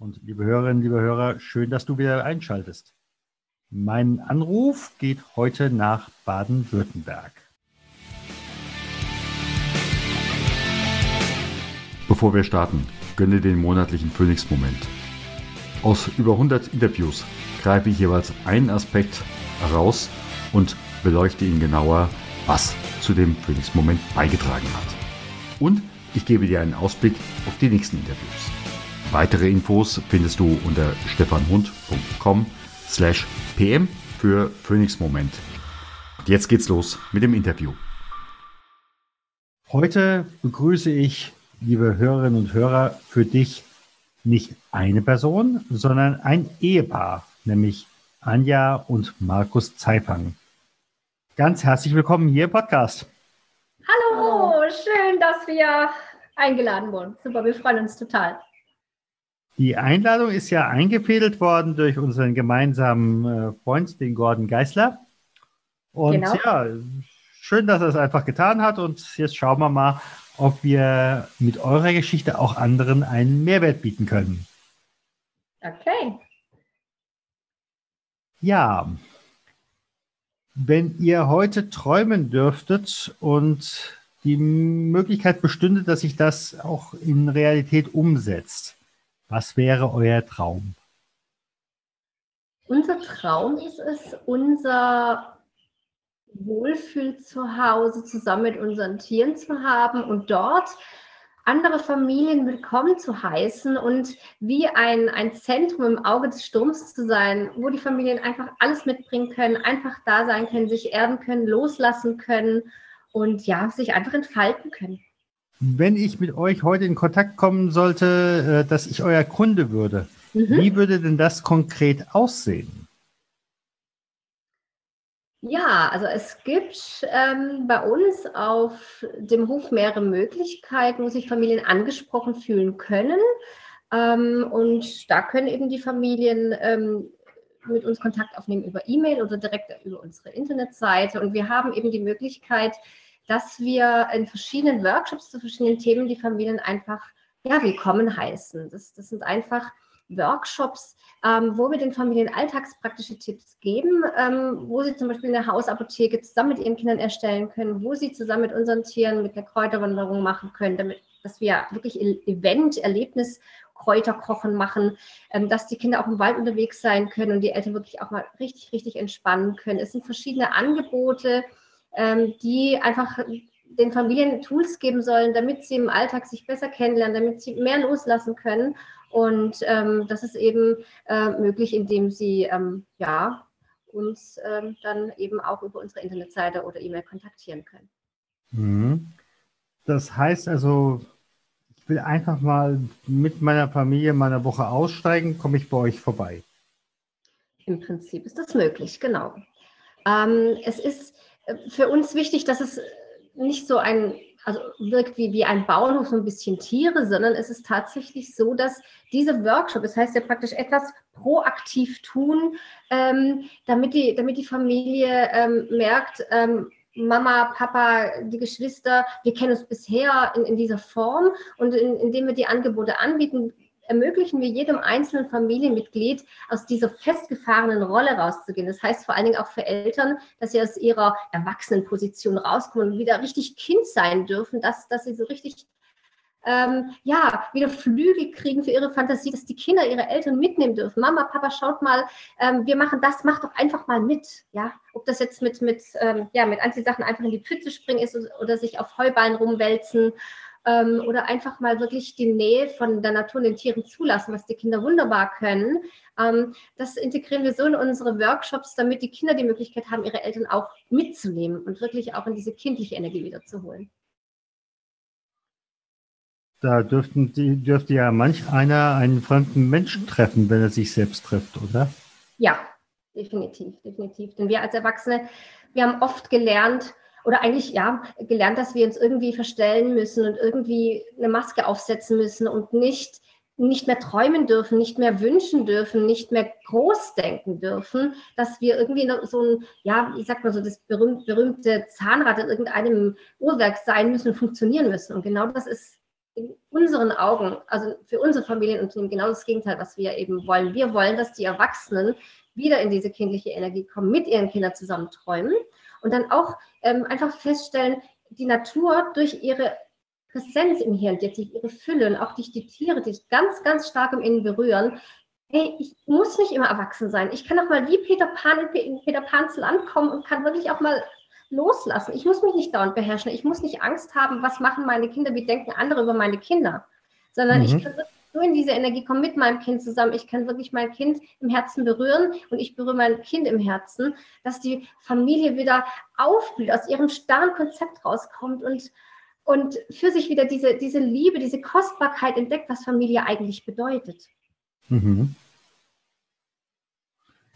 Und liebe Hörerinnen, liebe Hörer, schön, dass du wieder einschaltest. Mein Anruf geht heute nach Baden-Württemberg. Bevor wir starten, gönne den monatlichen Phoenix-Moment. Aus über 100 Interviews greife ich jeweils einen Aspekt heraus und beleuchte ihn genauer, was zu dem Phoenix-Moment beigetragen hat. Und ich gebe dir einen Ausblick auf die nächsten Interviews. Weitere Infos findest du unter stefanhund.com slash pm für Phoenix Moment. Und jetzt geht's los mit dem Interview. Heute begrüße ich, liebe Hörerinnen und Hörer, für dich nicht eine Person, sondern ein Ehepaar, nämlich Anja und Markus Zeifang. Ganz herzlich willkommen hier im Podcast. Hallo, schön, dass wir eingeladen wurden. Super, wir freuen uns total. Die Einladung ist ja eingefädelt worden durch unseren gemeinsamen äh, Freund, den Gordon Geisler. Und genau. ja, schön, dass er es einfach getan hat. Und jetzt schauen wir mal, ob wir mit eurer Geschichte auch anderen einen Mehrwert bieten können. Okay. Ja, wenn ihr heute träumen dürftet und die Möglichkeit bestünde, dass sich das auch in Realität umsetzt, was wäre euer Traum? Unser Traum ist es, unser Wohlfühlzuhause zusammen mit unseren Tieren zu haben und dort andere Familien willkommen zu heißen und wie ein, ein Zentrum im Auge des Sturms zu sein, wo die Familien einfach alles mitbringen können, einfach da sein können, sich erden können, loslassen können und ja, sich einfach entfalten können wenn ich mit euch heute in Kontakt kommen sollte, äh, dass ich euer Kunde würde, mhm. wie würde denn das konkret aussehen? Ja, also es gibt ähm, bei uns auf dem Hof mehrere Möglichkeiten, wo sich Familien angesprochen fühlen können. Ähm, und da können eben die Familien ähm, mit uns Kontakt aufnehmen über E-Mail oder direkt über unsere Internetseite. Und wir haben eben die Möglichkeit, dass wir in verschiedenen Workshops zu verschiedenen Themen die Familien einfach ja, willkommen heißen. Das, das sind einfach Workshops, ähm, wo wir den Familien alltagspraktische Tipps geben, ähm, wo sie zum Beispiel eine Hausapotheke zusammen mit ihren Kindern erstellen können, wo sie zusammen mit unseren Tieren mit der Kräuterwanderung machen können, damit dass wir wirklich Event, Erlebnis Kräuterkochen machen, ähm, dass die Kinder auch im Wald unterwegs sein können und die Eltern wirklich auch mal richtig, richtig entspannen können. Es sind verschiedene Angebote, die einfach den Familien Tools geben sollen, damit sie im Alltag sich besser kennenlernen, damit sie mehr loslassen können. Und ähm, das ist eben äh, möglich, indem sie ähm, ja, uns ähm, dann eben auch über unsere Internetseite oder E-Mail kontaktieren können. Mhm. Das heißt also, ich will einfach mal mit meiner Familie meiner Woche aussteigen, komme ich bei euch vorbei. Im Prinzip ist das möglich, genau. Ähm, es ist für uns wichtig, dass es nicht so ein, also wirkt wie, wie ein Bauernhof, so ein bisschen Tiere, sondern es ist tatsächlich so, dass diese Workshop, das heißt ja praktisch etwas proaktiv tun, ähm, damit, die, damit die Familie ähm, merkt, ähm, Mama, Papa, die Geschwister, wir kennen uns bisher in, in dieser Form und in, indem wir die Angebote anbieten, ermöglichen wir jedem einzelnen Familienmitglied aus dieser festgefahrenen Rolle rauszugehen. Das heißt vor allen Dingen auch für Eltern, dass sie aus ihrer Erwachsenenposition rauskommen und wieder richtig Kind sein dürfen, dass, dass sie so richtig ähm, ja, wieder Flügel kriegen für ihre Fantasie, dass die Kinder ihre Eltern mitnehmen dürfen. Mama, Papa, schaut mal, ähm, wir machen das, macht doch einfach mal mit. Ja, ob das jetzt mit, mit, ähm, ja, mit Anziehsachen einfach in die Pfütze springen ist oder sich auf Heuballen rumwälzen ähm, oder einfach mal wirklich die Nähe von der Natur und den Tieren zulassen, was die Kinder wunderbar können. Ähm, das integrieren wir so in unsere Workshops, damit die Kinder die Möglichkeit haben, ihre Eltern auch mitzunehmen und wirklich auch in diese kindliche Energie wiederzuholen. Da dürften die, dürfte ja manch einer einen fremden Menschen treffen, wenn er sich selbst trifft, oder? Ja, definitiv, definitiv. Denn wir als Erwachsene, wir haben oft gelernt, oder eigentlich ja, gelernt, dass wir uns irgendwie verstellen müssen und irgendwie eine Maske aufsetzen müssen und nicht nicht mehr träumen dürfen, nicht mehr wünschen dürfen, nicht mehr groß denken dürfen, dass wir irgendwie so ein, ja, ich sag mal so, das berühmte, berühmte Zahnrad in irgendeinem Uhrwerk sein müssen, funktionieren müssen. Und genau das ist in unseren Augen, also für unsere Familienunternehmen, genau das Gegenteil, was wir eben wollen. Wir wollen, dass die Erwachsenen wieder in diese kindliche Energie kommen, mit ihren Kindern zusammen träumen und dann auch ähm, einfach feststellen, die Natur durch ihre Präsenz im Hirn, durch ihre Fülle und auch durch die Tiere, die ganz, ganz stark im Innen berühren, hey, ich muss nicht immer erwachsen sein. Ich kann auch mal wie Peter Pan in Peter Pans Land kommen und kann wirklich auch mal loslassen. Ich muss mich nicht dauernd beherrschen. Ich muss nicht Angst haben, was machen meine Kinder, wie denken andere über meine Kinder, sondern mhm. ich kann wirklich nur in diese Energie kommen mit meinem Kind zusammen. Ich kann wirklich mein Kind im Herzen berühren und ich berühre mein Kind im Herzen, dass die Familie wieder aufblüht, aus ihrem starren Konzept rauskommt und und für sich wieder diese, diese Liebe, diese Kostbarkeit entdeckt, was Familie eigentlich bedeutet. Mhm.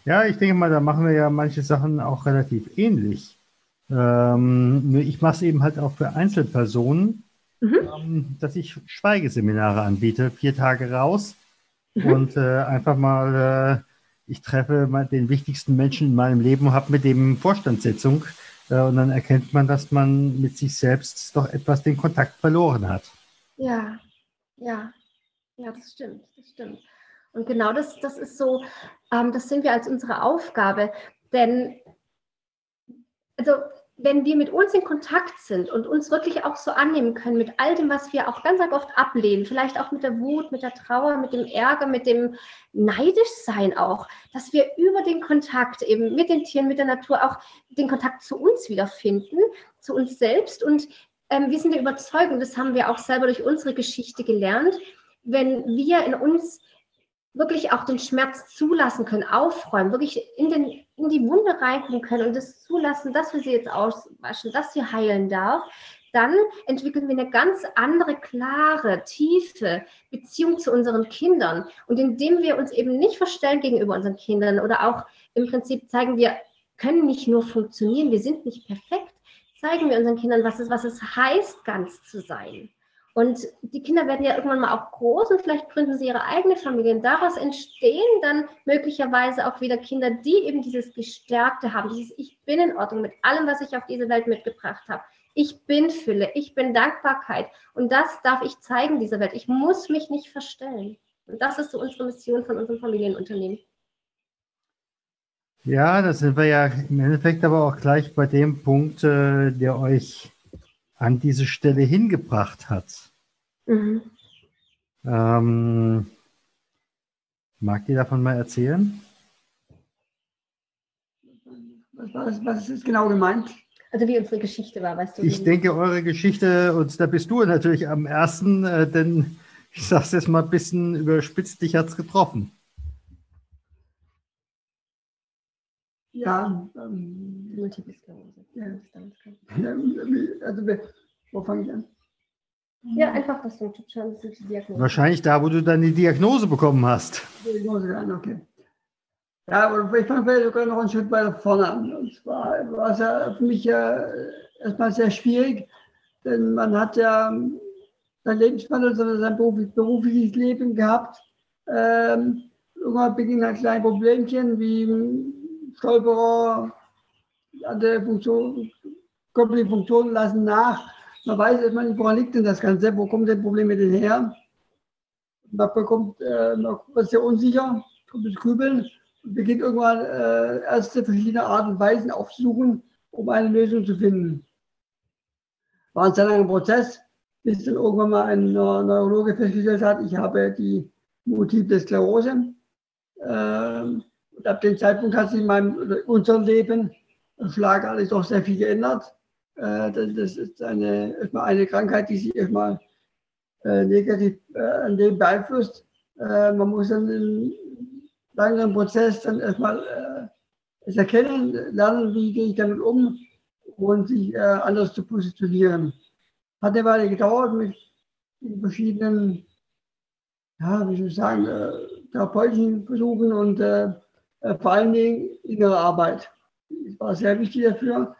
Ja, ich denke mal, da machen wir ja manche Sachen auch relativ ähnlich. Ähm, ich mache es eben halt auch für Einzelpersonen, mhm. ähm, dass ich Schweigeseminare anbiete, vier Tage raus mhm. und äh, einfach mal, äh, ich treffe den wichtigsten Menschen in meinem Leben und habe mit dem Vorstandssitzung äh, und dann erkennt man, dass man mit sich selbst doch etwas den Kontakt verloren hat. Ja, ja, ja, das stimmt, das stimmt. Und genau das, das ist so, ähm, das sehen wir als unsere Aufgabe. Denn, also wenn wir mit uns in Kontakt sind und uns wirklich auch so annehmen können mit all dem, was wir auch ganz oft ablehnen, vielleicht auch mit der Wut, mit der Trauer, mit dem Ärger, mit dem Neidischsein auch, dass wir über den Kontakt eben mit den Tieren, mit der Natur auch den Kontakt zu uns wiederfinden, zu uns selbst. Und ähm, wir sind der Überzeugung, das haben wir auch selber durch unsere Geschichte gelernt, wenn wir in uns wirklich auch den Schmerz zulassen können, aufräumen, wirklich in, den, in die Wunde reingucken können und das zulassen, dass wir sie jetzt auswaschen, dass sie heilen darf, dann entwickeln wir eine ganz andere, klare, tiefe Beziehung zu unseren Kindern. Und indem wir uns eben nicht verstellen gegenüber unseren Kindern oder auch im Prinzip zeigen, wir können nicht nur funktionieren, wir sind nicht perfekt, zeigen wir unseren Kindern, was es, was es heißt, ganz zu sein. Und die Kinder werden ja irgendwann mal auch groß und vielleicht gründen sie ihre eigene Familie. Und daraus entstehen dann möglicherweise auch wieder Kinder, die eben dieses Gestärkte haben, dieses Ich bin in Ordnung mit allem, was ich auf diese Welt mitgebracht habe. Ich bin Fülle, ich bin Dankbarkeit. Und das darf ich zeigen dieser Welt. Ich muss mich nicht verstellen. Und das ist so unsere Mission von unserem Familienunternehmen. Ja, da sind wir ja im Endeffekt aber auch gleich bei dem Punkt, äh, der euch an diese Stelle hingebracht hat. Mhm. Ähm, mag ihr davon mal erzählen? Was, was, was ist genau gemeint? Also wie unsere Geschichte war, weißt du? Ich denke, eure Geschichte, und da bist du natürlich am ersten, äh, denn ich sage es jetzt mal ein bisschen überspitzt, dich hat es getroffen. Ja, ähm, Multiple Sklerose. Ja. ja. also, wo fange ich an? Ja, einfach das du schon die Diagnose. Wahrscheinlich da, wo du dann die Diagnose bekommen hast. Diagnose an, okay. Ja, aber ich fange sogar noch einen Schritt weiter vorne an. Und zwar war es ja für mich ja erstmal sehr schwierig, denn man hat ja sein Lebenswandel, sondern sein berufliches Leben gehabt. Ähm, irgendwann beginnen halt kleine Problemchen wie Stolperer, andere Funktion, körperliche Funktionen lassen nach. Man weiß erstmal woran liegt denn das Ganze, wo kommt denn Probleme denn her? Man bekommt, äh, man wird sehr unsicher, kommt das Grübeln und beginnt irgendwann äh, erste verschiedene Arten und Weisen aufzusuchen, um eine Lösung zu finden. War ein sehr langer Prozess, bis dann irgendwann mal ein Neurologe festgestellt hat, ich habe die Multiple Sklerose. Ähm, und ab dem Zeitpunkt hat sich in meinem, unserem Leben schlagartig doch sehr viel geändert. Äh, das ist eine, erstmal eine Krankheit, die sich erstmal äh, negativ äh, an dem beeinflusst. Man muss dann im langeren Prozess dann erstmal es erkennen, lernen, wie gehe ich damit um und sich anders zu positionieren. Hat eine Weile gedauert mit verschiedenen, ja, wie soll ich sagen, therapeutischen Versuchen und vor allen Dingen innere Arbeit. Das war sehr wichtig dafür.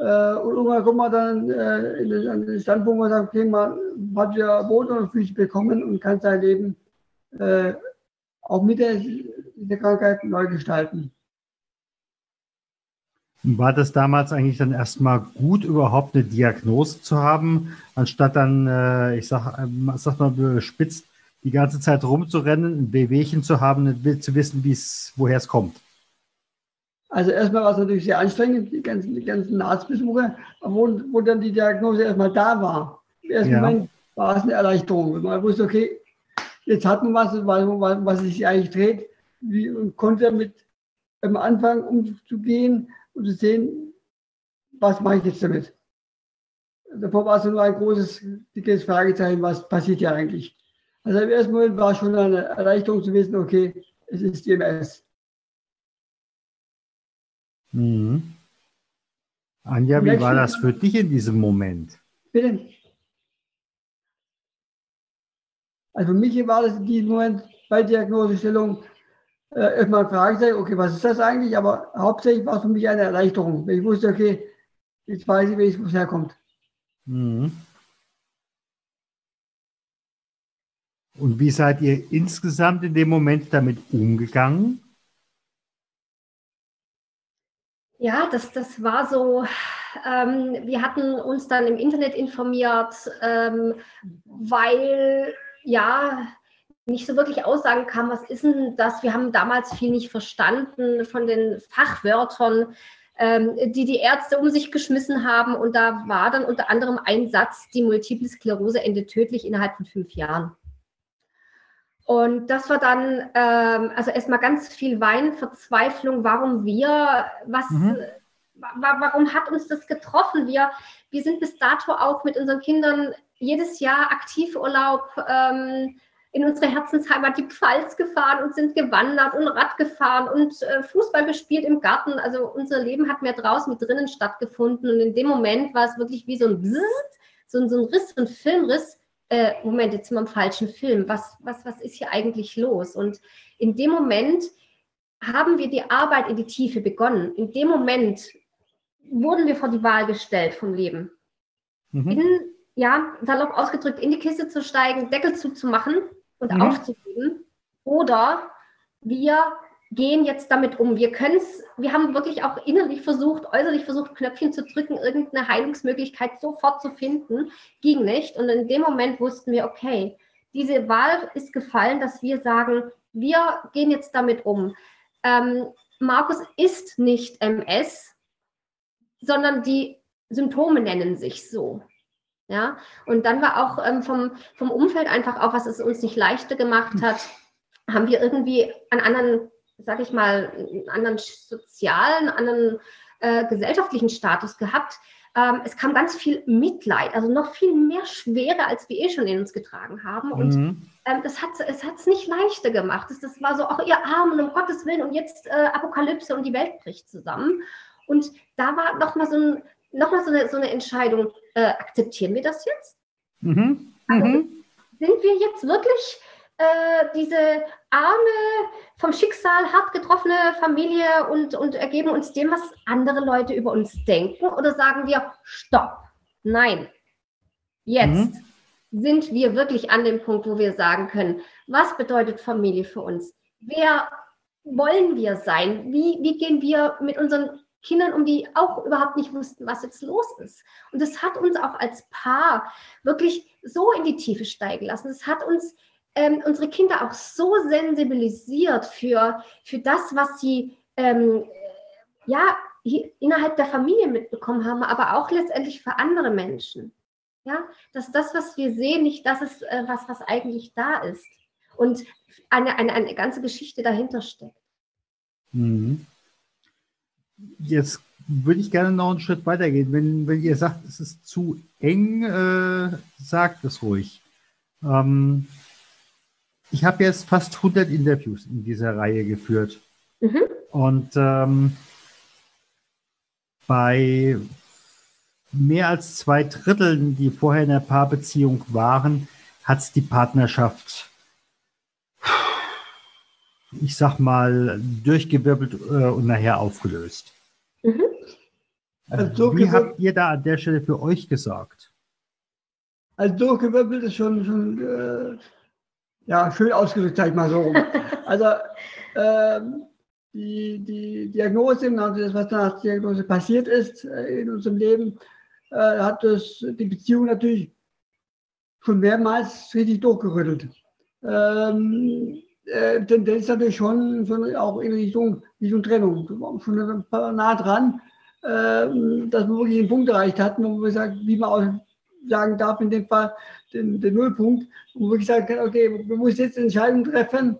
Äh, und irgendwann kommt man dann äh, in den, an den Standpunkt, wo man sagt, okay, man hat ja Boden und Füße bekommen und kann sein Leben äh, auch mit der, der Krankheit neu gestalten. War das damals eigentlich dann erstmal gut, überhaupt eine Diagnose zu haben, anstatt dann, ich sag, sag mal spitzt, die ganze Zeit rumzurennen, ein Wehwehchen zu haben, zu wissen, woher es kommt? Also erstmal war es natürlich sehr anstrengend, die ganzen, die ganzen Arztbesuche, wo, wo dann die Diagnose erstmal da war. Im ersten ja. Moment war es eine Erleichterung. Man wusste, okay, jetzt hat man was, was, was sich eigentlich dreht, wie, und konnte mit am Anfang umzugehen und zu sehen, was mache ich jetzt damit. Davor war es nur ein großes, dickes Fragezeichen, was passiert hier eigentlich. Also im ersten Moment war schon eine Erleichterung zu wissen, okay, es ist DMS. Mhm. Anja, wie war das für dich in diesem Moment? Bitte. Also für mich war das in diesem Moment bei Diagnosestellung äh, erstmal Fragezeichen, okay, was ist das eigentlich? Aber hauptsächlich war es für mich eine Erleichterung. Ich wusste, okay, jetzt weiß ich, wo es herkommt. Mhm. Und wie seid ihr insgesamt in dem Moment damit umgegangen? Ja, das, das war so, ähm, wir hatten uns dann im Internet informiert, ähm, weil ja nicht so wirklich Aussagen kam, was ist denn das? Wir haben damals viel nicht verstanden von den Fachwörtern, ähm, die die Ärzte um sich geschmissen haben. Und da war dann unter anderem ein Satz, die Multiple Sklerose endet tödlich innerhalb von fünf Jahren. Und das war dann, ähm, also erstmal ganz viel Wein, Verzweiflung, warum wir, was, mhm. wa warum hat uns das getroffen? Wir, wir sind bis dato auch mit unseren Kindern jedes Jahr Aktivurlaub ähm, in unsere Herzensheimat, die Pfalz gefahren und sind gewandert und Rad gefahren und äh, Fußball gespielt im Garten. Also unser Leben hat mehr draußen wie drinnen stattgefunden. Und in dem Moment war es wirklich wie so ein Bzzzt, so, so ein Riss, so ein Filmriss äh, Moment, jetzt sind wir im falschen Film, was, was, was ist hier eigentlich los? Und in dem Moment haben wir die Arbeit in die Tiefe begonnen. In dem Moment wurden wir vor die Wahl gestellt vom Leben. Mhm. In, ja, salopp ausgedrückt, in die Kiste zu steigen, Deckel zuzumachen und mhm. aufzugeben. Oder wir gehen jetzt damit um. Wir können es, wir haben wirklich auch innerlich versucht, äußerlich versucht, Knöpfchen zu drücken, irgendeine Heilungsmöglichkeit sofort zu finden. Ging nicht. Und in dem Moment wussten wir, okay, diese Wahl ist gefallen, dass wir sagen, wir gehen jetzt damit um. Ähm, Markus ist nicht MS, sondern die Symptome nennen sich so. Ja, und dann war auch ähm, vom, vom Umfeld einfach auch, was es uns nicht leichter gemacht hat, haben wir irgendwie an anderen sag ich mal, einen anderen sozialen, anderen äh, gesellschaftlichen Status gehabt. Ähm, es kam ganz viel Mitleid, also noch viel mehr Schwere, als wir eh schon in uns getragen haben. Und mhm. ähm, das hat es hat's nicht leichter gemacht. Das, das war so, auch ihr Armen, um Gottes Willen, und jetzt äh, Apokalypse und die Welt bricht zusammen. Und da war nochmal so, ein, noch so, eine, so eine Entscheidung, äh, akzeptieren wir das jetzt? Mhm. Also, mhm. sind wir jetzt wirklich äh, diese arme, vom Schicksal hart getroffene Familie und, und ergeben uns dem, was andere Leute über uns denken? Oder sagen wir, stopp, nein, jetzt mhm. sind wir wirklich an dem Punkt, wo wir sagen können, was bedeutet Familie für uns? Wer wollen wir sein? Wie, wie gehen wir mit unseren Kindern um, die auch überhaupt nicht wussten, was jetzt los ist. Und das hat uns auch als Paar wirklich so in die Tiefe steigen lassen. Es hat uns ähm, unsere Kinder auch so sensibilisiert für, für das, was sie ähm, ja, innerhalb der Familie mitbekommen haben, aber auch letztendlich für andere Menschen. Ja, dass das, was wir sehen, nicht das ist, äh, was, was eigentlich da ist. Und eine, eine, eine ganze Geschichte dahinter steckt. Mhm. Jetzt würde ich gerne noch einen Schritt weitergehen. Wenn, wenn ihr sagt, es ist zu eng, äh, sagt es ruhig. Ähm, ich habe jetzt fast 100 Interviews in dieser Reihe geführt. Mhm. Und ähm, bei mehr als zwei Dritteln, die vorher in einer Paarbeziehung waren, hat es die Partnerschaft ich sag mal, durchgewirbelt äh, und nachher aufgelöst. Mhm. Also Wie habt ihr da an der Stelle für euch gesorgt? Also durchgewirbelt ist schon, schon äh, ja, schön ausgedrückt, sag ich mal so also äh, die, die Diagnose, also das, was nach der Diagnose passiert ist äh, in unserem Leben, äh, hat das, die Beziehung natürlich schon mehrmals richtig durchgerüttelt. Ähm, äh, Tendenz natürlich schon, schon auch in Richtung, Richtung Trennung. Wir waren schon ein paar nah dran, äh, dass man wirklich einen Punkt erreicht hat, wo man sagt, wie man auch sagen darf, in dem Fall den, den Nullpunkt, wo wirklich sagen kann, okay, wir müssen jetzt Entscheidungen treffen,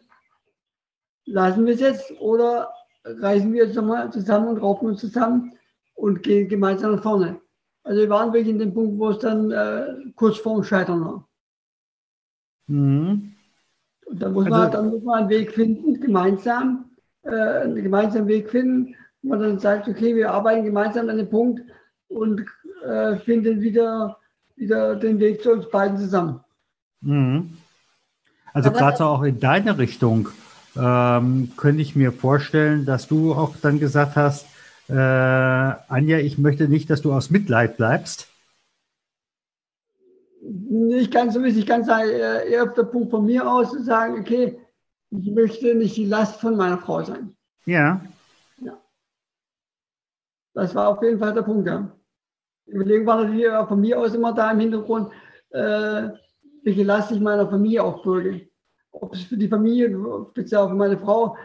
lassen wir es jetzt oder reisen wir jetzt nochmal zusammen und raufen uns zusammen und gehen gemeinsam nach vorne. Also wir waren wirklich in dem Punkt, wo es dann äh, kurz vorm Scheitern war. Mhm. Und dann muss, also, man, dann muss man einen Weg finden, gemeinsam, äh, einen gemeinsamen Weg finden, wo man dann sagt, okay, wir arbeiten gemeinsam an dem Punkt und äh, finden wieder, wieder den Weg zu uns beiden zusammen. Mhm. Also gerade so auch in deine Richtung ähm, könnte ich mir vorstellen, dass du auch dann gesagt hast, äh, Anja, ich möchte nicht, dass du aus Mitleid bleibst. Nicht ganz so wichtig, ich kann sagen, eher auf der Punkt von mir aus zu sagen, okay, ich möchte nicht die Last von meiner Frau sein. Ja. ja. Das war auf jeden Fall der Punkt, ja. Überlegen war natürlich auch von mir aus immer da im Hintergrund, äh, welche Last ich meiner Familie aufbürge. Ob es für die Familie, speziell für meine Frau,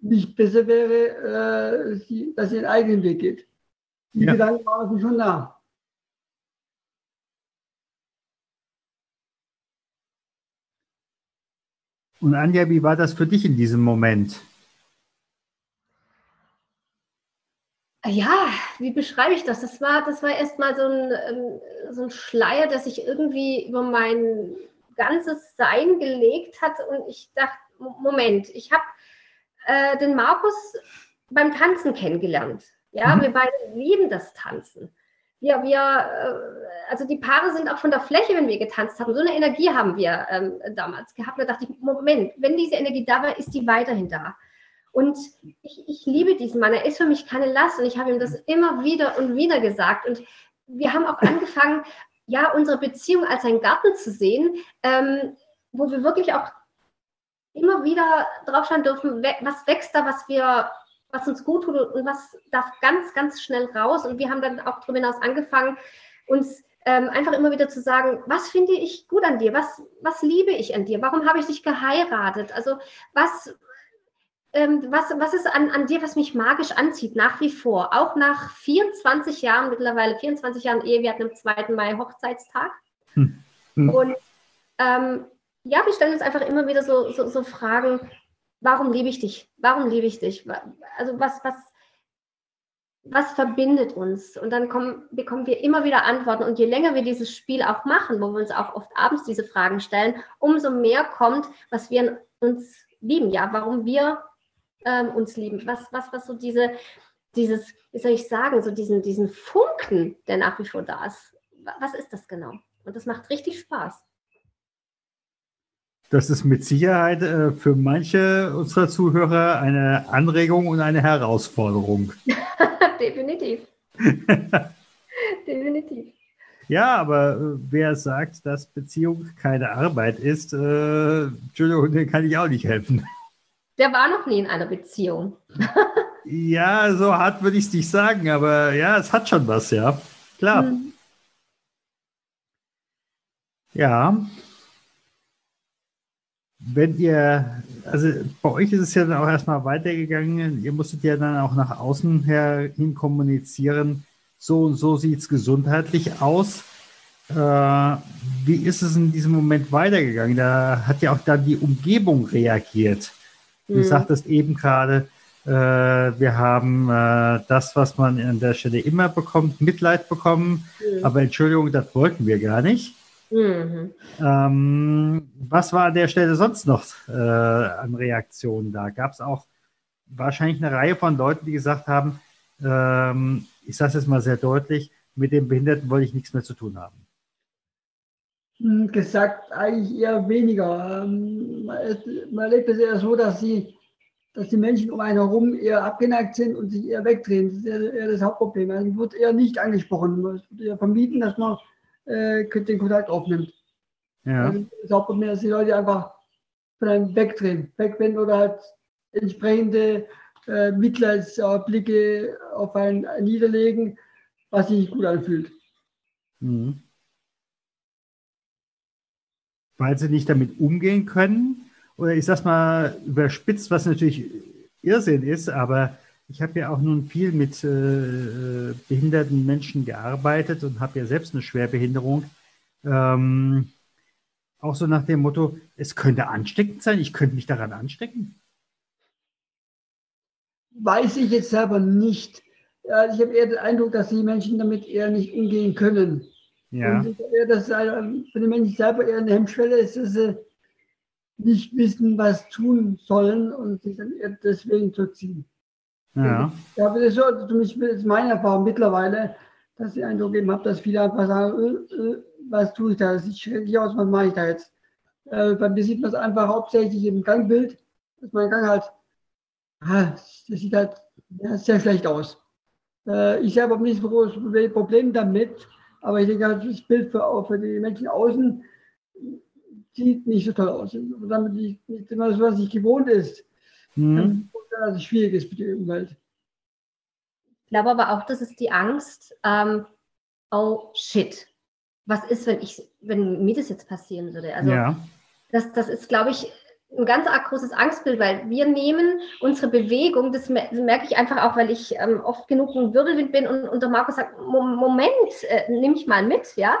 nicht besser wäre, äh, dass sie einen eigenen Weg geht. Die ja. Gedanken waren schon da. Und Anja, wie war das für dich in diesem Moment? Ja, wie beschreibe ich das? Das war, das war erstmal so ein, ähm, so ein Schleier, der sich irgendwie über mein ganzes Sein gelegt hat. Und ich dachte, Moment, ich habe äh, den Markus beim Tanzen kennengelernt. Ja, mhm. wir beide lieben das Tanzen wir, wir, äh, also die Paare sind auch von der Fläche, wenn wir getanzt haben. So eine Energie haben wir ähm, damals gehabt. Da dachte ich, Moment, wenn diese Energie da war, ist die weiterhin da. Und ich, ich liebe diesen Mann. Er ist für mich keine Last. Und ich habe ihm das immer wieder und wieder gesagt. Und wir haben auch angefangen, ja, unsere Beziehung als einen Garten zu sehen, ähm, wo wir wirklich auch immer wieder drauf schauen dürfen, was wächst da, was wir was uns gut tut und was darf ganz, ganz schnell raus. Und wir haben dann auch darüber hinaus angefangen, uns ähm, einfach immer wieder zu sagen, was finde ich gut an dir? Was, was liebe ich an dir? Warum habe ich dich geheiratet? Also was, ähm, was, was ist an, an dir, was mich magisch anzieht, nach wie vor? Auch nach 24 Jahren, mittlerweile 24 Jahren Ehe, wir hatten am 2. Mai Hochzeitstag. Hm. Hm. Und ähm, ja, wir stellen uns einfach immer wieder so, so, so Fragen, warum liebe ich dich? Warum liebe ich dich? Also was, was, was verbindet uns? Und dann kommen, bekommen wir immer wieder Antworten. Und je länger wir dieses Spiel auch machen, wo wir uns auch oft abends diese Fragen stellen, umso mehr kommt, was wir uns lieben. Ja, warum wir ähm, uns lieben. Was, was, was so diese, dieses, wie soll ich sagen, so diesen, diesen Funken, der nach wie vor da ist. Was ist das genau? Und das macht richtig Spaß. Das ist mit Sicherheit äh, für manche unserer Zuhörer eine Anregung und eine Herausforderung. Definitiv. Definitiv. Ja, aber äh, wer sagt, dass Beziehung keine Arbeit ist, äh, Entschuldigung, den kann ich auch nicht helfen. Der war noch nie in einer Beziehung. ja, so hart würde ich es nicht sagen, aber ja, es hat schon was, ja. Klar. Hm. Ja, wenn ihr, also bei euch ist es ja dann auch erstmal weitergegangen, ihr musstet ja dann auch nach außen her hin kommunizieren, so und so sieht es gesundheitlich aus. Äh, wie ist es in diesem Moment weitergegangen? Da hat ja auch dann die Umgebung reagiert. Du mhm. sagtest eben gerade, äh, wir haben äh, das, was man an der Stelle immer bekommt, Mitleid bekommen. Mhm. Aber Entschuldigung, das wollten wir gar nicht. Mhm. Ähm, was war an der Stelle sonst noch äh, an Reaktionen da? Gab es auch wahrscheinlich eine Reihe von Leuten, die gesagt haben, ähm, ich sage es jetzt mal sehr deutlich, mit dem Behinderten wollte ich nichts mehr zu tun haben? Hm, gesagt eigentlich eher weniger. Ähm, man erlebt es eher so, dass sie dass die Menschen um einen herum eher abgeneigt sind und sich eher wegdrehen. Das ist eher, eher das Hauptproblem. Also wird eher nicht angesprochen. Es wird eher vermieden, dass man äh, den Kontakt aufnimmt. Ja. Also das Hauptproblem ist, dass die Leute einfach von einem wegdrehen, wegwenden oder halt entsprechende äh, Mitleidsblicke auf einen niederlegen, was sich nicht gut anfühlt. Mhm. Weil sie nicht damit umgehen können? Oder ich sag's mal überspitzt, was natürlich Irrsinn ist, aber ich habe ja auch nun viel mit äh, behinderten Menschen gearbeitet und habe ja selbst eine Schwerbehinderung. Ähm, auch so nach dem Motto, es könnte ansteckend sein, ich könnte mich daran anstecken. Weiß ich jetzt selber nicht. Ja, ich habe eher den Eindruck, dass die Menschen damit eher nicht umgehen können. Ja. Und eher, dass für die Menschen selber eher eine Hemmschwelle ist, dass sie nicht wissen, was tun sollen und sich dann eher deswegen zurückziehen. Ja. Ja, das ist so, zumindest ist meine Erfahrung mittlerweile, dass ich Eindruck eben habe, dass viele einfach sagen, äh, äh, was tue ich da? Das sieht schrecklich aus, was mache ich da jetzt? Äh, bei mir sieht man es einfach hauptsächlich im Gangbild, dass mein Gang halt, ah, das sieht halt ja, sehr schlecht aus. Äh, ich selber habe nicht so großes Problem damit, aber ich denke halt, das Bild für, für die Menschen außen sieht nicht so toll aus. Und damit nicht, immer das, was nicht gewohnt ist, mhm. dass es schwierig ist für die Umwelt. Ich glaube aber auch, das ist die Angst, ähm, oh shit, was ist, wenn ich, wenn mir das jetzt passieren würde? Also ja. das, das ist, glaube ich, ein ganz arg großes Angstbild, weil wir nehmen unsere Bewegung, das merke ich einfach auch, weil ich ähm, oft genug ein Wirbelwind bin und, und der Markus sagt, Moment, äh, nehme ich mal mit, ja.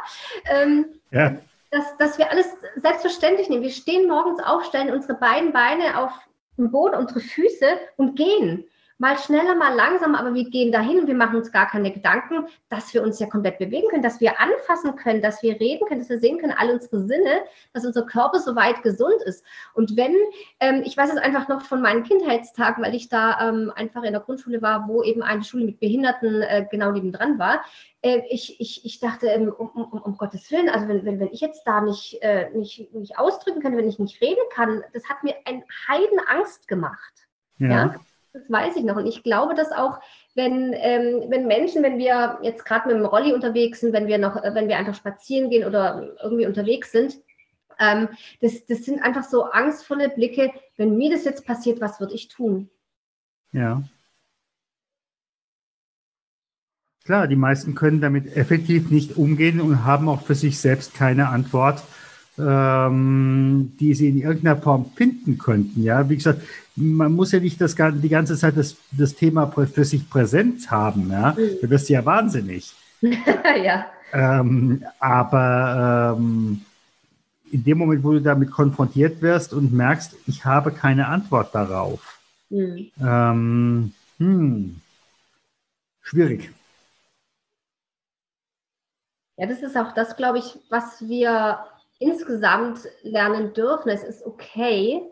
Ähm, ja dass, dass wir alles selbstverständlich nehmen. Wir stehen morgens auf, stellen unsere beiden Beine auf den Boden, unsere Füße und gehen. Mal schneller, mal langsamer, aber wir gehen dahin und wir machen uns gar keine Gedanken, dass wir uns ja komplett bewegen können, dass wir anfassen können, dass wir reden können, dass wir sehen können, all unsere Sinne, dass unser Körper soweit gesund ist. Und wenn, ähm, ich weiß es einfach noch von meinen Kindheitstagen, weil ich da ähm, einfach in der Grundschule war, wo eben eine Schule mit Behinderten äh, genau nebendran war, äh, ich, ich, ich dachte, ähm, um, um, um, Gottes Willen, also wenn, wenn, wenn ich jetzt da nicht, äh, nicht, nicht ausdrücken kann, wenn ich nicht reden kann, das hat mir ein Heidenangst gemacht. Ja. ja. Das weiß ich noch. Und ich glaube, dass auch, wenn, ähm, wenn Menschen, wenn wir jetzt gerade mit dem Rolli unterwegs sind, wenn wir noch, äh, wenn wir einfach spazieren gehen oder irgendwie unterwegs sind, ähm, das, das sind einfach so angstvolle Blicke. Wenn mir das jetzt passiert, was würde ich tun? Ja. Klar, die meisten können damit effektiv nicht umgehen und haben auch für sich selbst keine Antwort, ähm, die sie in irgendeiner Form finden könnten. Ja, wie gesagt, man muss ja nicht das, die ganze Zeit das, das Thema für sich präsent haben. Ja, mhm. du wirst ja wahnsinnig. ja. Ähm, aber ähm, in dem Moment, wo du damit konfrontiert wirst und merkst, ich habe keine Antwort darauf, mhm. ähm, hm, schwierig. Ja, das ist auch das, glaube ich, was wir insgesamt lernen dürfen. Es ist okay,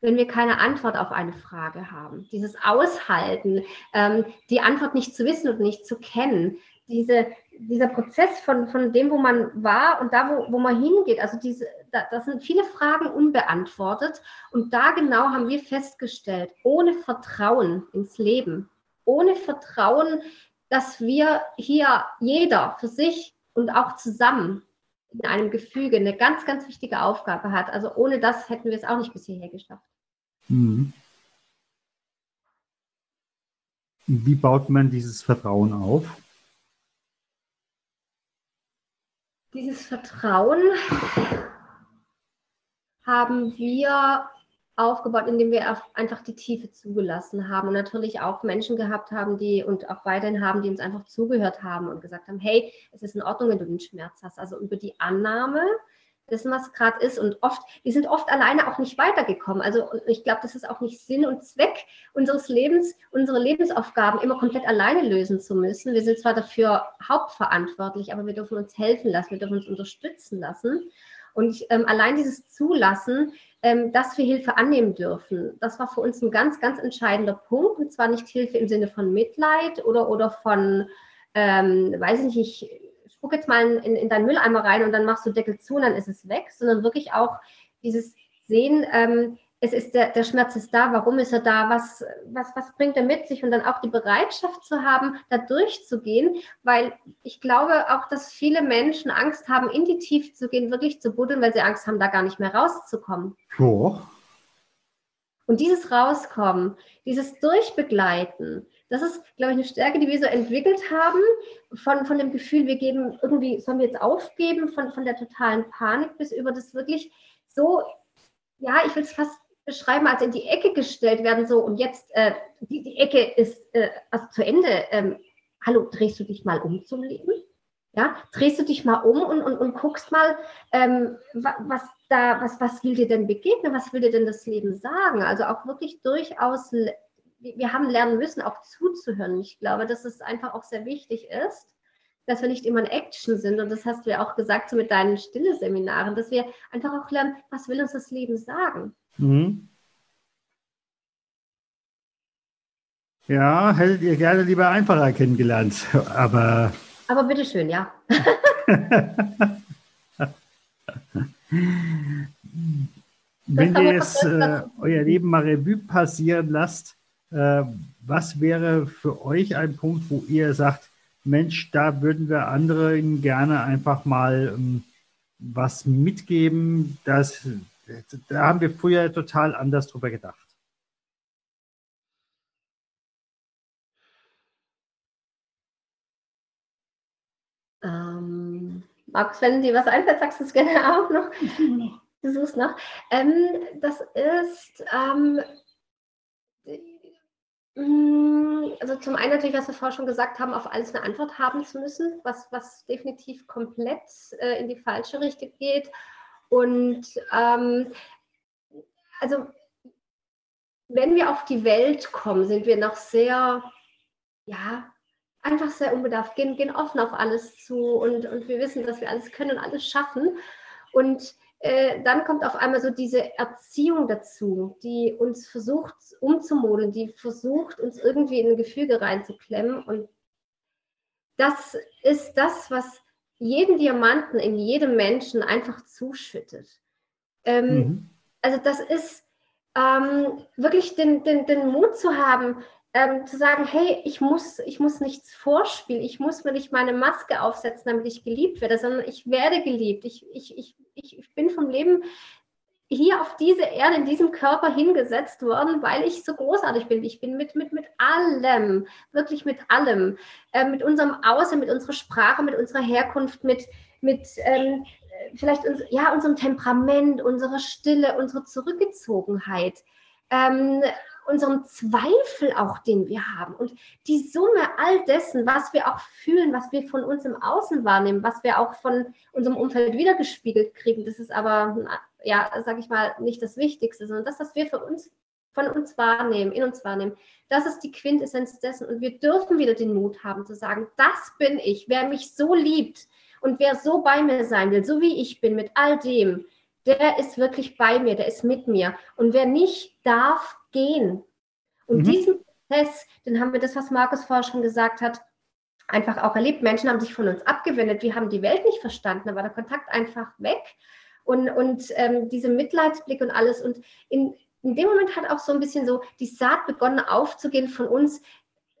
wenn wir keine Antwort auf eine Frage haben. Dieses Aushalten, ähm, die Antwort nicht zu wissen und nicht zu kennen. Diese, dieser Prozess von, von dem, wo man war und da, wo, wo man hingeht. Also diese, da, das sind viele Fragen unbeantwortet. Und da genau haben wir festgestellt, ohne Vertrauen ins Leben, ohne Vertrauen, dass wir hier jeder für sich und auch zusammen in einem Gefüge eine ganz, ganz wichtige Aufgabe hat. Also ohne das hätten wir es auch nicht bis hierher geschafft. Mhm. Wie baut man dieses Vertrauen auf? Dieses Vertrauen haben wir aufgebaut, indem wir einfach die Tiefe zugelassen haben und natürlich auch Menschen gehabt haben, die und auch weiterhin haben, die uns einfach zugehört haben und gesagt haben, hey, es ist in Ordnung, wenn du den Schmerz hast. Also über die Annahme dessen, was gerade ist. Und oft, wir sind oft alleine auch nicht weitergekommen. Also ich glaube, das ist auch nicht Sinn und Zweck unseres Lebens, unsere Lebensaufgaben immer komplett alleine lösen zu müssen. Wir sind zwar dafür hauptverantwortlich, aber wir dürfen uns helfen lassen, wir dürfen uns unterstützen lassen. Und ähm, allein dieses Zulassen, ähm, dass wir Hilfe annehmen dürfen, das war für uns ein ganz, ganz entscheidender Punkt. Und zwar nicht Hilfe im Sinne von Mitleid oder, oder von, ähm, weiß ich nicht, ich spuck jetzt mal in, in deinen Mülleimer rein und dann machst du Deckel zu und dann ist es weg, sondern wirklich auch dieses Sehen, ähm, es ist der, der Schmerz ist da, warum ist er da, was, was, was bringt er mit sich und dann auch die Bereitschaft zu haben, da durchzugehen, weil ich glaube auch, dass viele Menschen Angst haben, in die Tiefe zu gehen, wirklich zu buddeln, weil sie Angst haben, da gar nicht mehr rauszukommen. Ja. Und dieses Rauskommen, dieses Durchbegleiten, das ist, glaube ich, eine Stärke, die wir so entwickelt haben, von, von dem Gefühl, wir geben irgendwie, sollen wir jetzt aufgeben, von, von der totalen Panik bis über das wirklich so, ja, ich will es fast beschreiben, als in die Ecke gestellt werden, so und jetzt, äh, die, die Ecke ist äh, also zu Ende. Ähm, hallo, drehst du dich mal um zum Leben? Ja, drehst du dich mal um und, und, und guckst mal, ähm, was da, was, was will dir denn begegnen, was will dir denn das Leben sagen? Also auch wirklich durchaus wir haben lernen müssen, auch zuzuhören. Ich glaube, dass es einfach auch sehr wichtig ist, dass wir nicht immer in Action sind. Und das hast du ja auch gesagt, so mit deinen Stille-Seminaren, dass wir einfach auch lernen, was will uns das Leben sagen? Mhm. Ja, hättet ihr gerne lieber einfacher kennengelernt, aber. Aber bitteschön, ja. Wenn ihr jetzt äh, euer Leben mal Revue passieren lasst, äh, was wäre für euch ein Punkt, wo ihr sagt, Mensch, da würden wir anderen gerne einfach mal ähm, was mitgeben? Das, da haben wir früher total anders drüber gedacht. Ähm, Markus, wenn dir was einfällt, sagst du es gerne auch noch. Du suchst noch. Ähm, das ist, ähm, Mm, also zum einen natürlich, was wir vorher schon gesagt haben, auf alles eine Antwort haben zu müssen, was, was definitiv komplett äh, in die falsche Richtung geht. Und ähm, also wenn wir auf die Welt kommen, sind wir noch sehr, ja, einfach sehr unbedarft, gehen, gehen offen auf alles zu und, und wir wissen, dass wir alles können und alles schaffen. Und äh, dann kommt auf einmal so diese Erziehung dazu, die uns versucht umzumodeln, die versucht, uns irgendwie in ein Gefüge reinzuklemmen. Und das ist das, was jeden Diamanten in jedem Menschen einfach zuschüttet. Ähm, mhm. Also das ist ähm, wirklich den, den, den Mut zu haben, ähm, zu sagen, hey, ich muss, ich muss nichts vorspielen, ich muss mir nicht meine Maske aufsetzen, damit ich geliebt werde, sondern ich werde geliebt. Ich, ich, ich, ich bin vom Leben hier auf diese Erde, in diesem Körper hingesetzt worden, weil ich so großartig bin. Ich bin mit, mit, mit allem, wirklich mit allem, äh, mit unserem Aussehen, mit unserer Sprache, mit unserer Herkunft, mit, mit ähm, vielleicht uns, ja, unserem Temperament, unserer Stille, unserer Zurückgezogenheit. Ähm, unserem Zweifel auch, den wir haben. Und die Summe all dessen, was wir auch fühlen, was wir von uns im Außen wahrnehmen, was wir auch von unserem Umfeld wiedergespiegelt kriegen, das ist aber, ja, sage ich mal, nicht das Wichtigste, sondern das, was wir für uns von uns wahrnehmen, in uns wahrnehmen. Das ist die Quintessenz dessen. Und wir dürfen wieder den Mut haben zu sagen, das bin ich. Wer mich so liebt und wer so bei mir sein will, so wie ich bin, mit all dem, der ist wirklich bei mir, der ist mit mir. Und wer nicht darf gehen. Und mhm. diesen Prozess, den haben wir das, was Markus vorher schon gesagt hat, einfach auch erlebt. Menschen haben sich von uns abgewendet, wir haben die Welt nicht verstanden, da war der Kontakt einfach weg. Und, und ähm, diese Mitleidsblick und alles. Und in, in dem Moment hat auch so ein bisschen so die Saat begonnen aufzugehen von uns,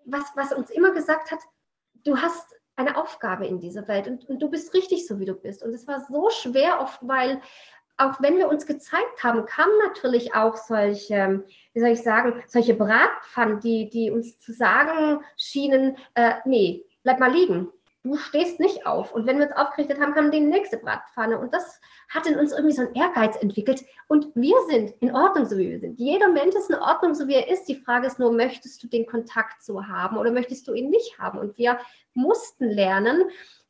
was, was uns immer gesagt hat, du hast eine Aufgabe in dieser Welt und, und du bist richtig so, wie du bist. Und es war so schwer oft, weil auch wenn wir uns gezeigt haben, kamen natürlich auch solche, wie soll ich sagen, solche Bratpfannen, die, die uns zu sagen schienen, äh, nee, bleib mal liegen. Du stehst nicht auf. Und wenn wir uns aufgerichtet haben, kam die nächste Bratpfanne. Und das hat in uns irgendwie so einen Ehrgeiz entwickelt. Und wir sind in Ordnung, so wie wir sind. Jeder Mensch ist in Ordnung, so wie er ist. Die Frage ist nur, möchtest du den Kontakt so haben oder möchtest du ihn nicht haben? Und wir mussten lernen,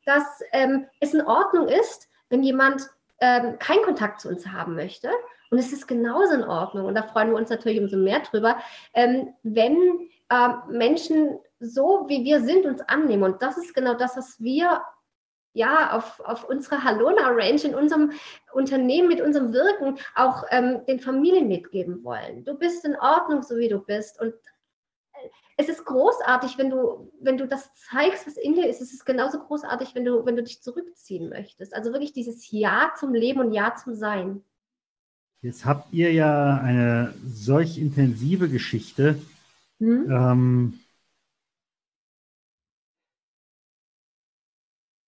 dass ähm, es in Ordnung ist, wenn jemand ähm, keinen Kontakt zu uns haben möchte. Und es ist genauso in Ordnung. Und da freuen wir uns natürlich umso mehr drüber, ähm, wenn äh, Menschen so, wie wir sind, uns annehmen. Und das ist genau das, was wir ja, auf, auf unserer Halona Range, in unserem Unternehmen, mit unserem Wirken auch ähm, den Familien mitgeben wollen. Du bist in Ordnung, so wie du bist. Und es ist großartig, wenn du, wenn du das zeigst, was in dir ist. Es ist genauso großartig, wenn du, wenn du dich zurückziehen möchtest. Also wirklich dieses Ja zum Leben und Ja zum Sein. Jetzt habt ihr ja eine solch intensive Geschichte. Mhm. Ähm,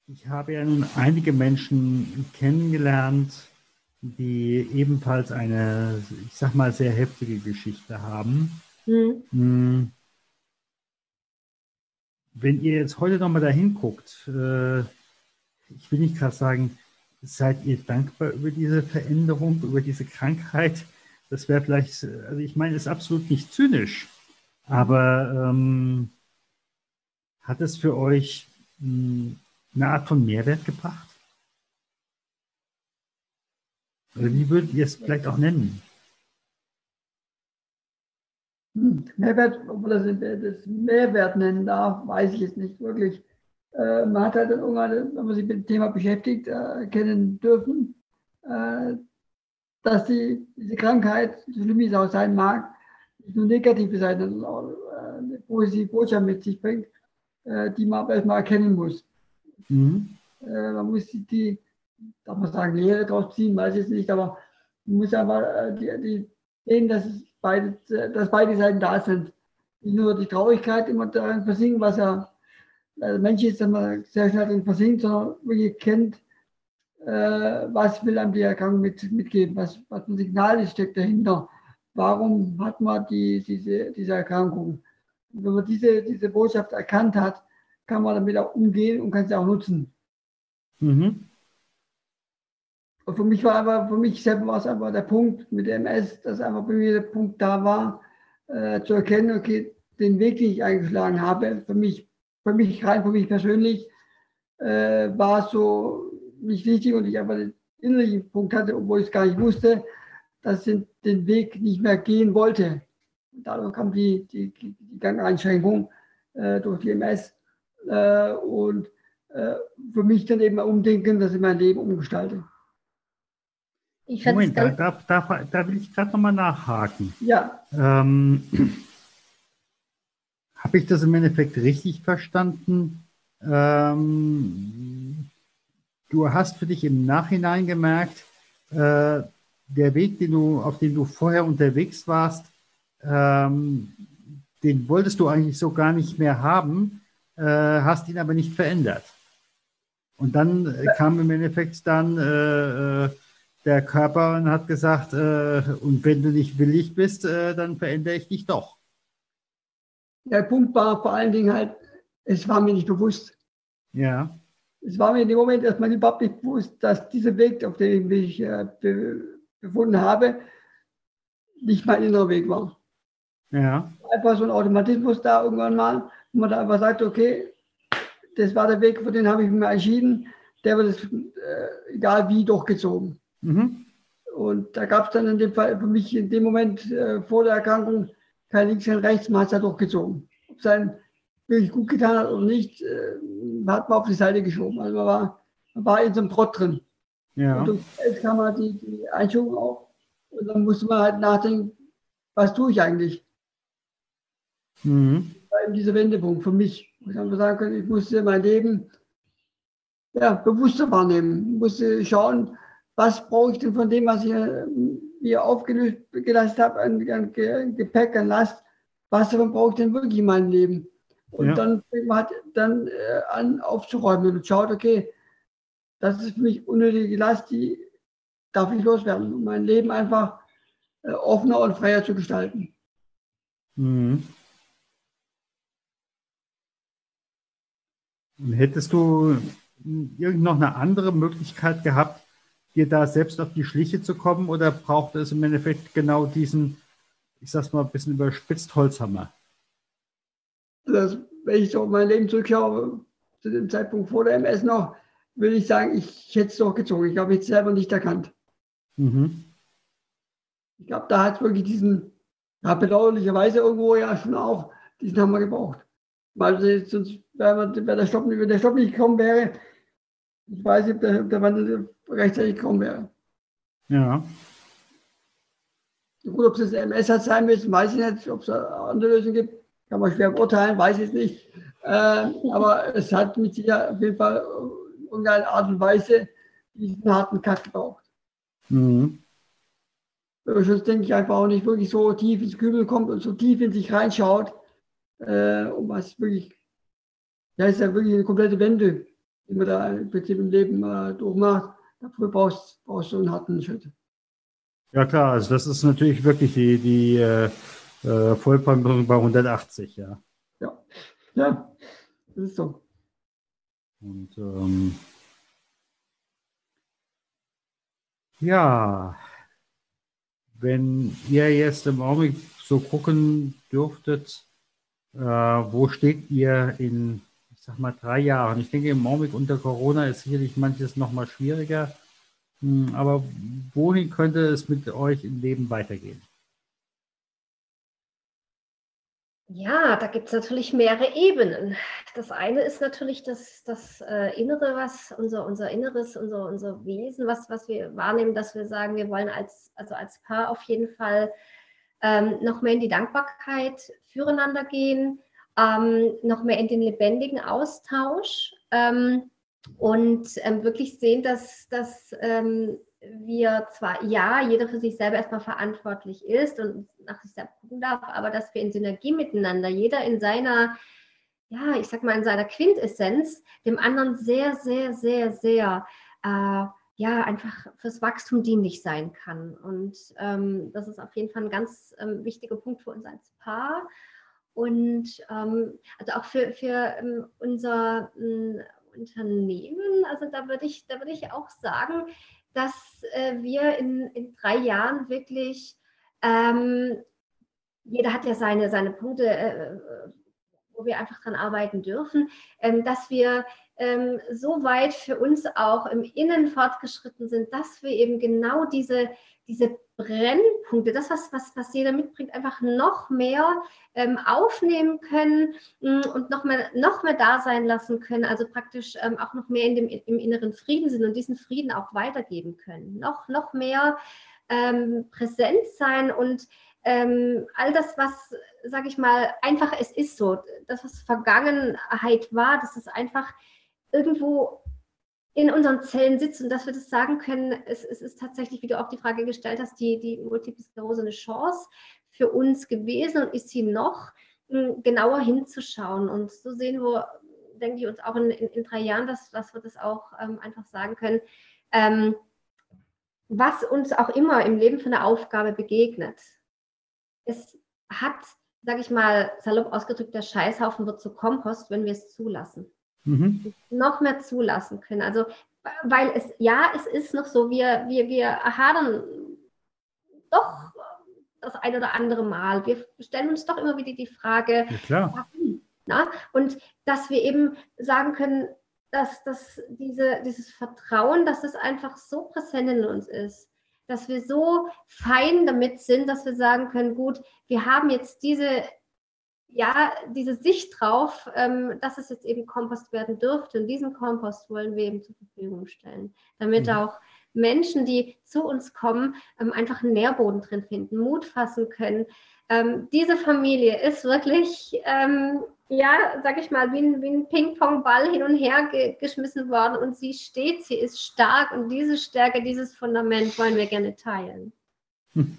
ich habe ja nun einige Menschen kennengelernt, die ebenfalls eine, ich sag mal, sehr heftige Geschichte haben. Mhm. Hm. Wenn ihr jetzt heute nochmal dahin guckt, äh, ich will nicht gerade sagen, seid ihr dankbar über diese Veränderung, über diese Krankheit? Das wäre vielleicht, also ich meine, ist absolut nicht zynisch, aber ähm, hat es für euch mh, hm, eine Art von Mehrwert gebracht? Oder wie würdet ihr es vielleicht auch nennen? Hm, Mehrwert, ob man das, Mehrwert nennen darf, weiß ich jetzt nicht wirklich. Äh, man hat halt dann irgendwann, wenn man sich mit dem Thema beschäftigt, äh, erkennen dürfen, äh, dass die, diese Krankheit, so schlimm wie es auch sein mag, nicht nur negative Seiten, sondern auch eine positive Botschaft mit sich bringt, die man aber erstmal erkennen muss. Mhm. Äh, man muss die, darf man sagen, Lehre draus ziehen, weiß ich nicht, aber man muss einfach die, die sehen, dass, beide, dass beide Seiten da sind. Nicht nur die Traurigkeit immer darin versinken, was ja der Mensch ist immer sehr schnell drin versinkt, sondern wirklich kennt, äh, was will einem die Erkrankung mit, mitgeben, was, was ein Signal steckt dahinter. Warum hat man die, diese, diese Erkrankung? Wenn man diese, diese Botschaft erkannt hat, kann man damit auch umgehen und kann sie auch nutzen. Mhm. Und für mich war aber, für mich selber war es einfach der Punkt mit der MS, dass einfach bei mir der Punkt da war, äh, zu erkennen, okay, den Weg, den ich eingeschlagen habe, für mich für mich rein, für mich persönlich, äh, war es so nicht wichtig und ich einfach den innerlichen Punkt hatte, obwohl ich es gar nicht wusste, dass ich den Weg nicht mehr gehen wollte. Und dadurch kam die, die, die Gangeinschränkung äh, durch die MS äh, und äh, für mich dann eben umdenken, dass ich mein Leben umgestalte. Moment, da, da, da, da, will ich gerade nochmal nachhaken. Ja. Ähm, habe ich das im Endeffekt richtig verstanden? Ähm, du hast für dich im Nachhinein gemerkt, äh, der Weg, den du, auf dem du vorher unterwegs warst, ähm, den wolltest du eigentlich so gar nicht mehr haben, äh, hast ihn aber nicht verändert. Und dann äh, kam im Endeffekt dann äh, äh, der Körper und hat gesagt, äh, und wenn du nicht willig bist, dann verändere ich dich doch. Der Punkt war vor allen Dingen halt, es war mir nicht bewusst. Ja. Es war mir in dem Moment erstmal überhaupt nicht bewusst, dass dieser Weg, auf dem ich äh, be befunden habe, nicht mein innerer Weg war. Ja. Einfach so ein Automatismus da irgendwann mal, wo man da einfach sagt, okay, das war der Weg, für den habe ich mich entschieden, der wird es, äh, egal wie, durchgezogen. Mhm. Und da gab es dann in dem Fall für mich in dem Moment äh, vor der Erkrankung kein Links, kein Rechts, man hat es ja durchgezogen. Ob es einen wirklich gut getan hat oder nicht, äh, hat man auf die Seite geschoben. Also man war, man war in so einem Trott drin. Ja. Und jetzt kam halt die, die Einschulung auch. Und dann musste man halt nachdenken, was tue ich eigentlich? Mhm. Eben dieser Wendepunkt für mich. Ich einfach sagen kann, ich musste mein Leben ja, bewusster wahrnehmen. Ich musste schauen, was brauche ich denn von dem, was ich mir aufgelöst gelassen habe, an, an Gepäck, an Last, was davon brauche ich denn wirklich in meinem Leben? Und ja. dann fängt man halt dann äh, an aufzuräumen und schaut, okay, das ist für mich unnötige Last, die darf ich loswerden, um mein Leben einfach äh, offener und freier zu gestalten. Mhm. Hättest du irgend noch eine andere Möglichkeit gehabt, dir da selbst auf die Schliche zu kommen oder braucht es im Endeffekt genau diesen, ich sag's mal ein bisschen überspitzt, Holzhammer? Das, wenn ich so mein Leben zurückschaue, zu dem Zeitpunkt vor der MS noch, würde ich sagen, ich hätte es doch gezogen. Ich habe es selber nicht erkannt. Mhm. Ich glaube, da hat es wirklich diesen, ja, bedauerlicherweise irgendwo ja schon auch, diesen Hammer gebraucht. Weil sonst wäre der Stopp, wenn der Stopp nicht gekommen wäre, ich weiß nicht, ob der, ob der Wandel rechtzeitig gekommen wäre. Ja. Gut, ob es das MS hat sein müssen, weiß ich nicht. Ob es andere Lösung gibt, kann man schwer beurteilen, weiß ich nicht. Äh, aber es hat mit Sicherheit auf jeden Fall in irgendeiner Art und Weise diesen harten Cut gebraucht. Mhm. Schutz, denke ich, einfach auch nicht wirklich so tief ins Kübel kommt und so tief in sich reinschaut, äh, um was wirklich, ja, ist ja wirklich eine komplette Wende, die man da im Prinzip im Leben äh, durchmacht. Dafür brauchst, brauchst du einen harten Schritt. Ja klar, also das ist natürlich wirklich die, die äh, äh Vollbremsung bei 180, ja. Ja, ja, das ist so. Und ähm, ja, wenn ihr jetzt im Augenblick so gucken dürftet, äh, wo steht ihr in, sag mal, drei Jahren? Ich denke, im Augenblick unter Corona ist sicherlich manches noch mal schwieriger. Hm, aber wohin könnte es mit euch im Leben weitergehen? Ja, da gibt es natürlich mehrere Ebenen. Das eine ist natürlich das, das äh, Innere, was unser, unser Inneres, unser, unser Wesen, was, was wir wahrnehmen, dass wir sagen, wir wollen als, also als Paar auf jeden Fall ähm, noch mehr in die Dankbarkeit füreinander gehen, ähm, noch mehr in den lebendigen Austausch ähm, und ähm, wirklich sehen, dass, dass ähm, wir zwar, ja, jeder für sich selber erstmal verantwortlich ist und nach sich selbst gucken darf, aber dass wir in Synergie miteinander, jeder in seiner, ja, ich sag mal, in seiner Quintessenz, dem anderen sehr, sehr, sehr, sehr, äh, ja, einfach fürs Wachstum dienlich sein kann. Und ähm, das ist auf jeden Fall ein ganz ähm, wichtiger Punkt für uns als Paar. Und ähm, also auch für, für ähm, unser ähm, Unternehmen, also da würde ich, da ich auch sagen, dass äh, wir in, in drei Jahren wirklich, ähm, jeder hat ja seine, seine Punkte, äh, wo wir einfach dran arbeiten dürfen, ähm, dass wir ähm, so weit für uns auch im Innen fortgeschritten sind, dass wir eben genau diese, diese Brennpunkte, das, was, was, was jeder mitbringt, einfach noch mehr ähm, aufnehmen können mm, und noch mehr, noch mehr da sein lassen können, also praktisch ähm, auch noch mehr in dem, im inneren Frieden sind und diesen Frieden auch weitergeben können. Noch, noch mehr ähm, präsent sein und ähm, all das, was, sage ich mal, einfach es ist so, das, was Vergangenheit war, das ist einfach irgendwo in unseren Zellen sitzt und dass wir das sagen können, es, es, ist tatsächlich, wie du auch die Frage gestellt hast, die, die Multiple Sklerose eine Chance für uns gewesen und ist sie noch, genauer hinzuschauen. Und so sehen wir, denke ich, uns auch in, in, in drei Jahren, dass, dass wir das auch ähm, einfach sagen können, ähm, was uns auch immer im Leben für eine Aufgabe begegnet. Es hat, sage ich mal, salopp ausgedrückt, der Scheißhaufen wird zu Kompost, wenn wir es zulassen mhm. noch mehr zulassen können. Also, weil es, ja, es ist noch so, wir, wir, wir hadern doch das ein oder andere Mal. Wir stellen uns doch immer wieder die Frage, ja, warum? Na? Und dass wir eben sagen können, dass, dass diese, dieses Vertrauen, dass es einfach so präsent in uns ist, dass wir so fein damit sind, dass wir sagen können, gut, wir haben jetzt diese ja, diese Sicht drauf, ähm, dass es jetzt eben Kompost werden dürfte. Und diesen Kompost wollen wir eben zur Verfügung stellen, damit mhm. auch Menschen, die zu uns kommen, ähm, einfach einen Nährboden drin finden, Mut fassen können. Ähm, diese Familie ist wirklich, ähm, ja, sag ich mal, wie ein, wie ein Ping-Pong-Ball hin und her ge geschmissen worden und sie steht, sie ist stark und diese Stärke, dieses Fundament wollen wir gerne teilen. Hm.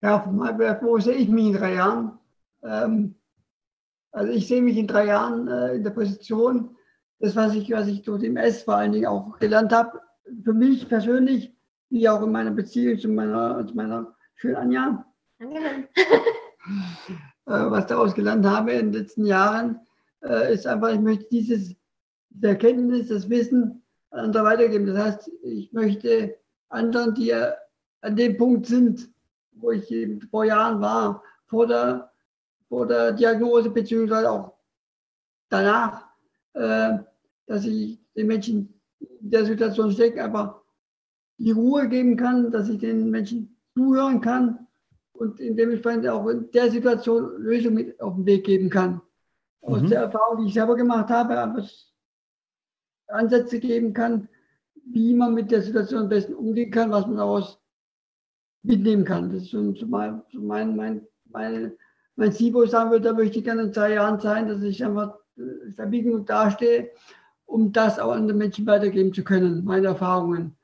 Ja, wo sehe ich mich in drei Jahren? Ähm, also ich sehe mich in drei Jahren äh, in der Position, das, was ich, was ich durch MS vor allen Dingen auch gelernt habe, für mich persönlich, wie auch in meiner Beziehung zu meiner, zu meiner schönen Anja. Äh, was daraus gelernt habe in den letzten Jahren, äh, ist einfach, ich möchte dieses, diese Erkenntnis, das Wissen an andere weitergeben. Das heißt, ich möchte anderen, die an dem Punkt sind, wo ich vor Jahren war, vor der vor der Diagnose, beziehungsweise auch danach, äh, dass ich den Menschen in der Situation stecken, einfach die Ruhe geben kann, dass ich den Menschen zuhören kann und in dementsprechend auch in der Situation Lösungen mit auf den Weg geben kann. Aus mhm. der Erfahrung, die ich selber gemacht habe, einfach Ansätze geben kann, wie man mit der Situation am besten umgehen kann, was man daraus mitnehmen kann. Das ist so, mein, so mein, mein, meine mein Ziel, wo ich sagen würde, da möchte ich gerne in zwei Jahren sein, dass ich einfach äh, stabil genug dastehe, um das auch anderen Menschen weitergeben zu können, meine Erfahrungen.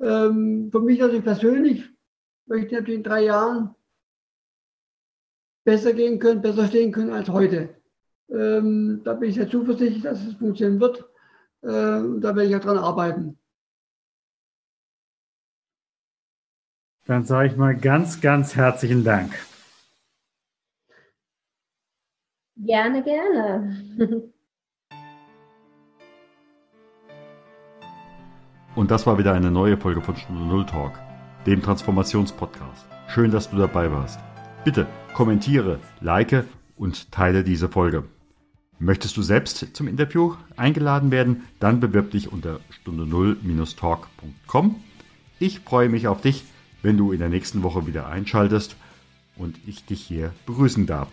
Ähm, für mich natürlich persönlich möchte natürlich in drei Jahren besser gehen können, besser stehen können als heute. Ähm, da bin ich sehr zuversichtlich, dass es funktionieren wird. Ähm, da werde ich auch dran arbeiten. Dann sage ich mal ganz, ganz herzlichen Dank. Gerne, gerne. Und das war wieder eine neue Folge von Stunde Null Talk, dem Transformationspodcast. Schön, dass du dabei warst. Bitte kommentiere, like und teile diese Folge. Möchtest du selbst zum Interview eingeladen werden? Dann bewirb dich unter stunde null-talk.com. Ich freue mich auf dich, wenn du in der nächsten Woche wieder einschaltest und ich dich hier begrüßen darf.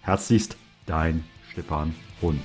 Herzlichst, dein Stefan Hund.